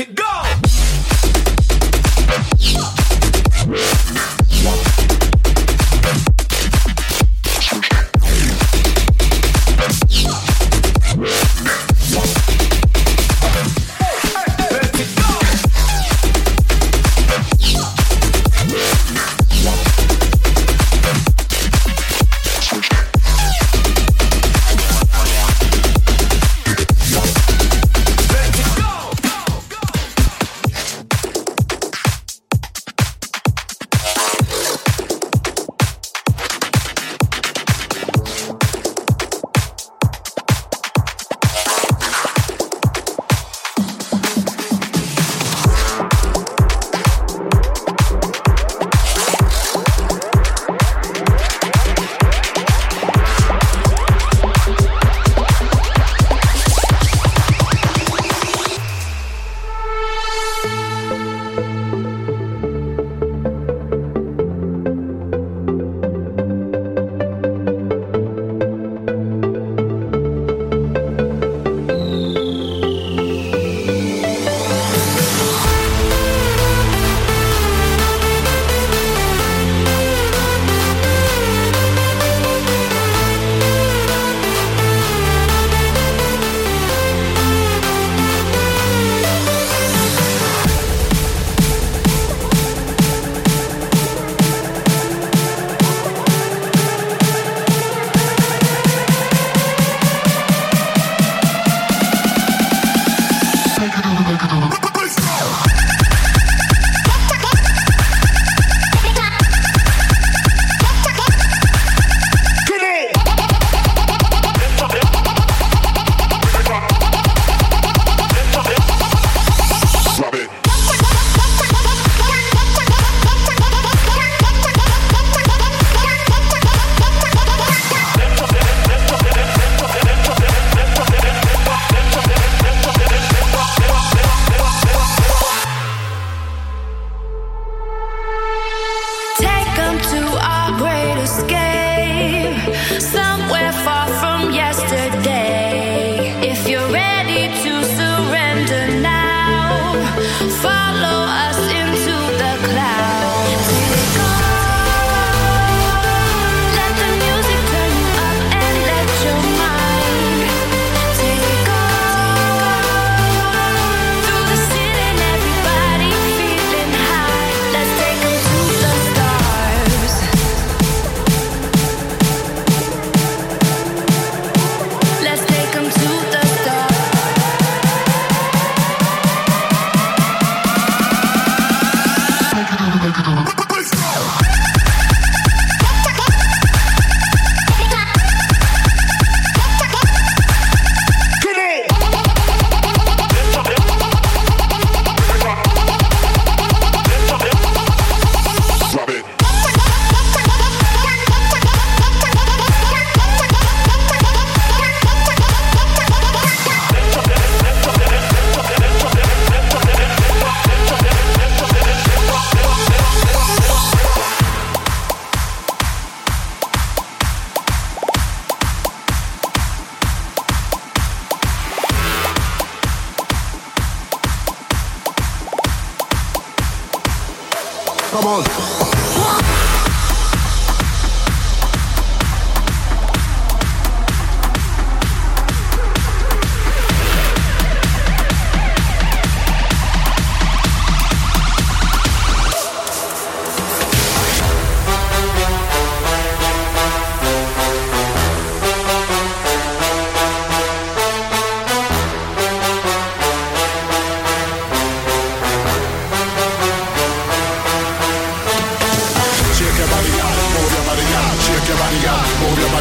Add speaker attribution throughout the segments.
Speaker 1: it go.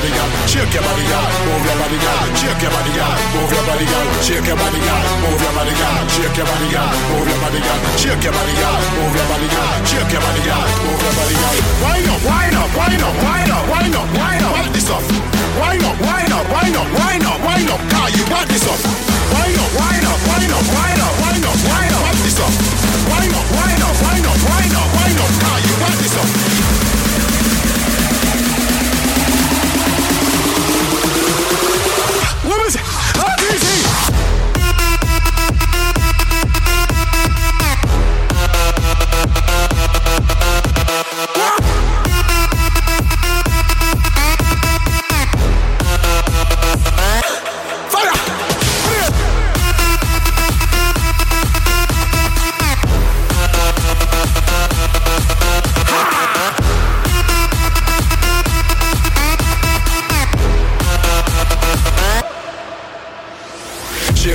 Speaker 2: Body. Shake your body. Move your body, girl. Shake your body. Move your body, girl. Shake your body. Move your body, girl. Shake your body. Move your body, girl. Shake your body. Move your body, girl. Shake your body, girl. Move your body, girl. Wind up, wind up, wind up, wind up, wind up, wind up. Wind this up. Wind up, wind up, wind up, wind up, wind up. Car, you wind this up. Wind up, wind up, wind up, wind up, wind up, wind up. Wind this up. Wind up, wind up, wind up, wind up, wind up. Car, you wind this up. What was it? How easy?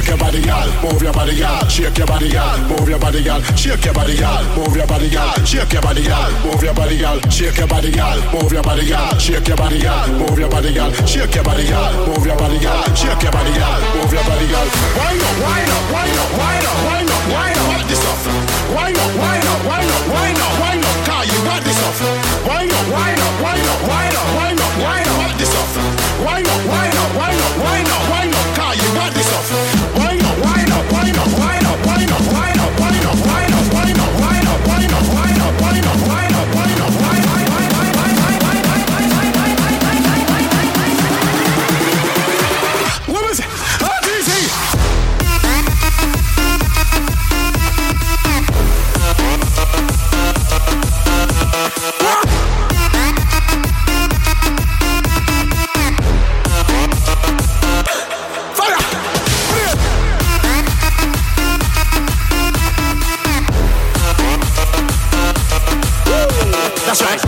Speaker 2: Shake your body, girl. Move your body, girl. Shake your body, girl. Move your body, girl. Shake your body, girl. Move your body, girl. Shake your body, girl. Move your body, girl. Shake your body, girl. Move your body, girl. Shake your body, girl. Move your body, girl. Shake your body, girl. Move your body, girl. Shake your body, girl. Move your body, girl. Wind up, wind up, wind up, wind up, wind up, wind up. This up. Wind up, wind up, wind up, wind up, wind up. Car, you wind this up. Wind up, wind up, wind up, wind up, wind up, wind up. This up. Wind up, wind up, wind up, wind up, wind up. You wind this up. Wind up, wind up, wind up, wind up, wind up, wind up, wind up, wind up, wind up, wind up, wind up, wind up, wind Right.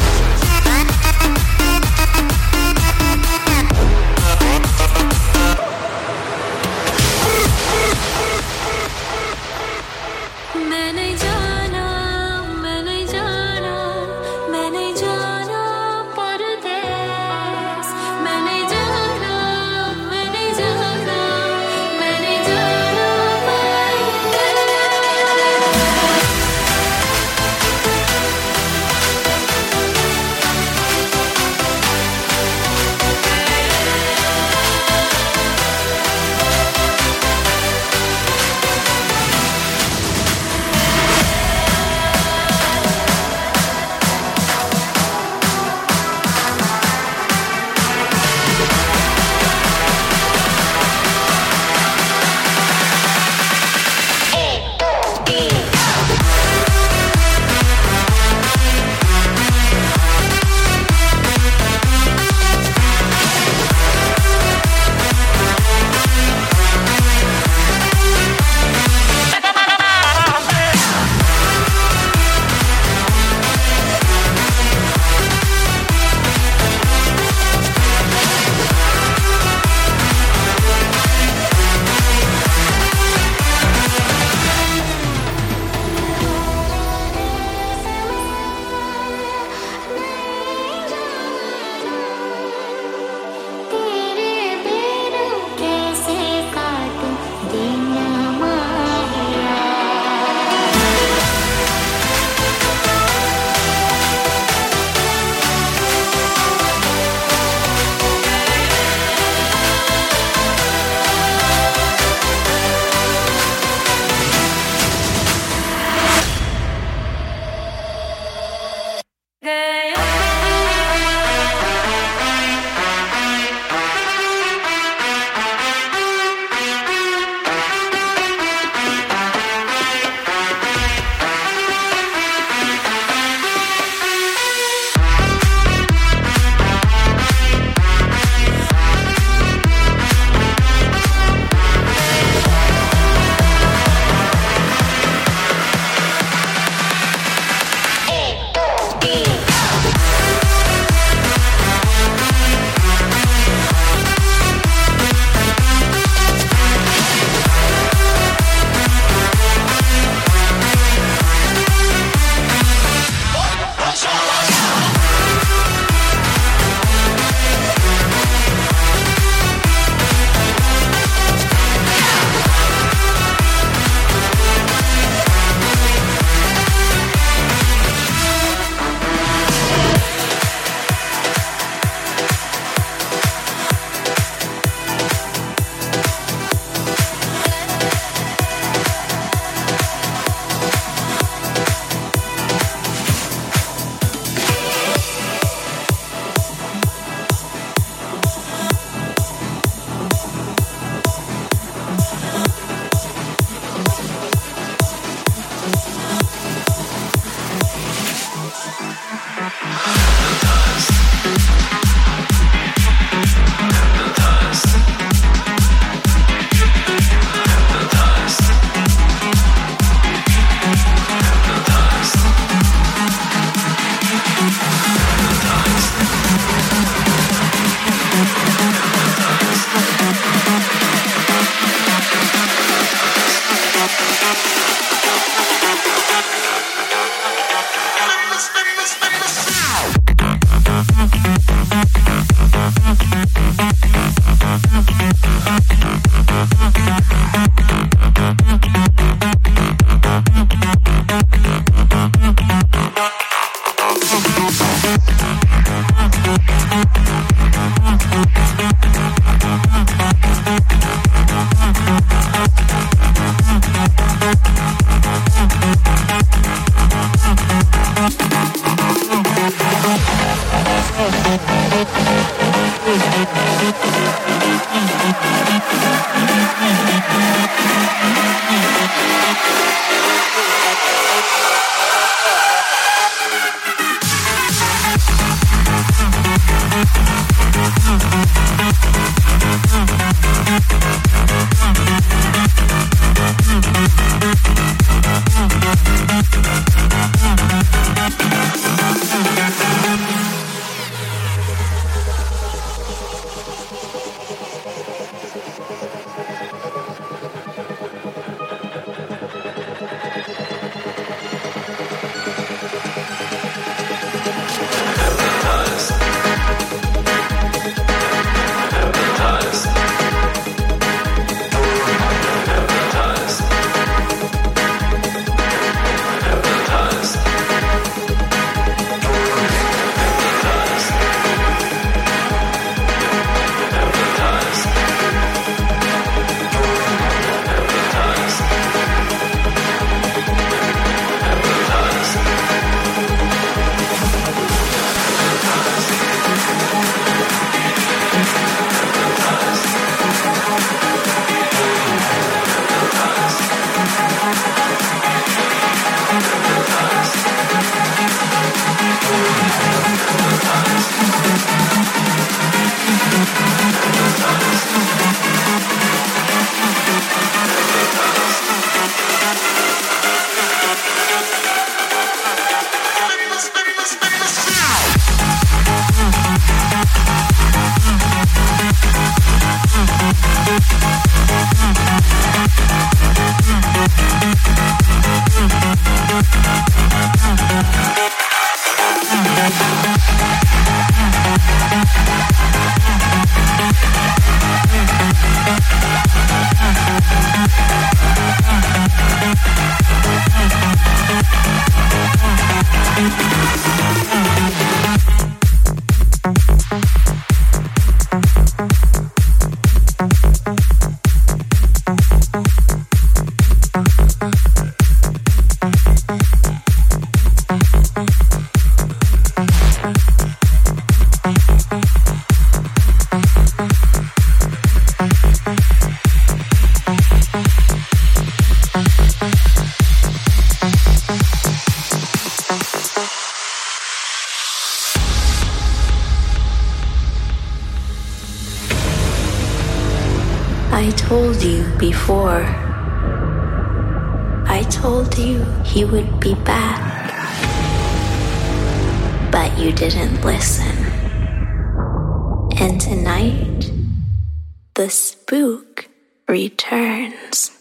Speaker 3: the spook returns.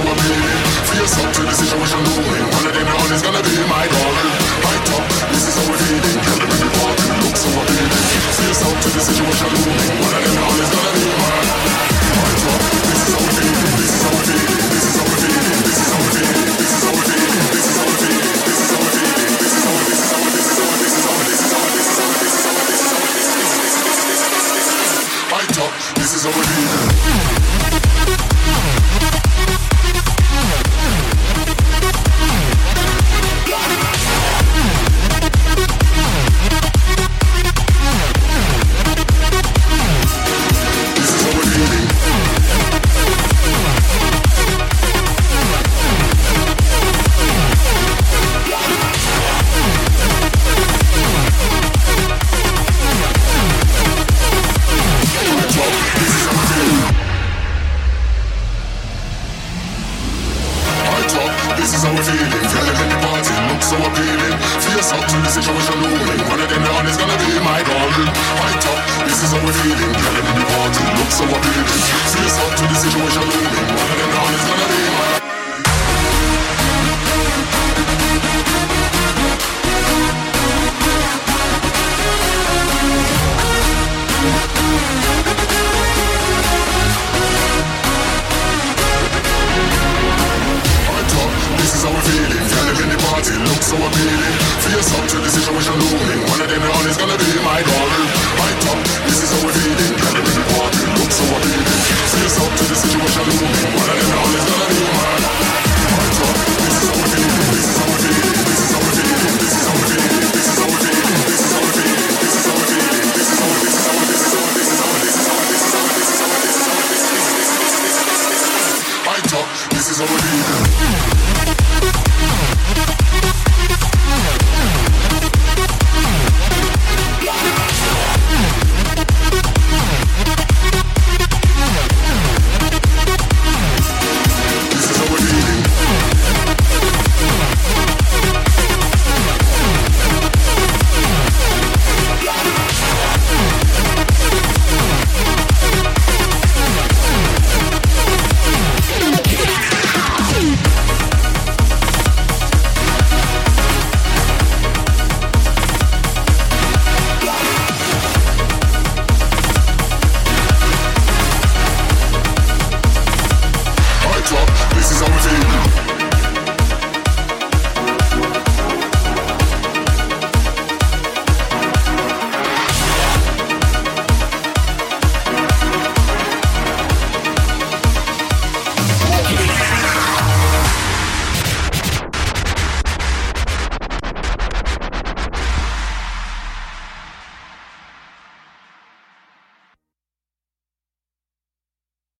Speaker 2: I'ma be up to the situation doing One of them one is gonna be my darling Right up, this is how we're feeling Tell them the you look so appealing Face up to the situation doing One of them one is gonna be my Right up, this is how we're feeling This is how we're feeling This is how we're feeling This is how we're feeling This is how we're feeling This is how we're feeling This is how we're This is how we're This is how we're This is how we're This is how we're feeling This This is how we're this is how we're feeling Girl, make the party look so appealing. Face up to the situation, no. One of them now gonna be my darling. High top, this is how we feeling. Girl, make the party look so appealing. Face up to the situation, no. One of them now is gonna be my so appealing. Face up to the situation looming. One of them now is gonna be my darling. My top, this is how we're feeling. Can't be walking, look so appealing. Face up to the situation looming.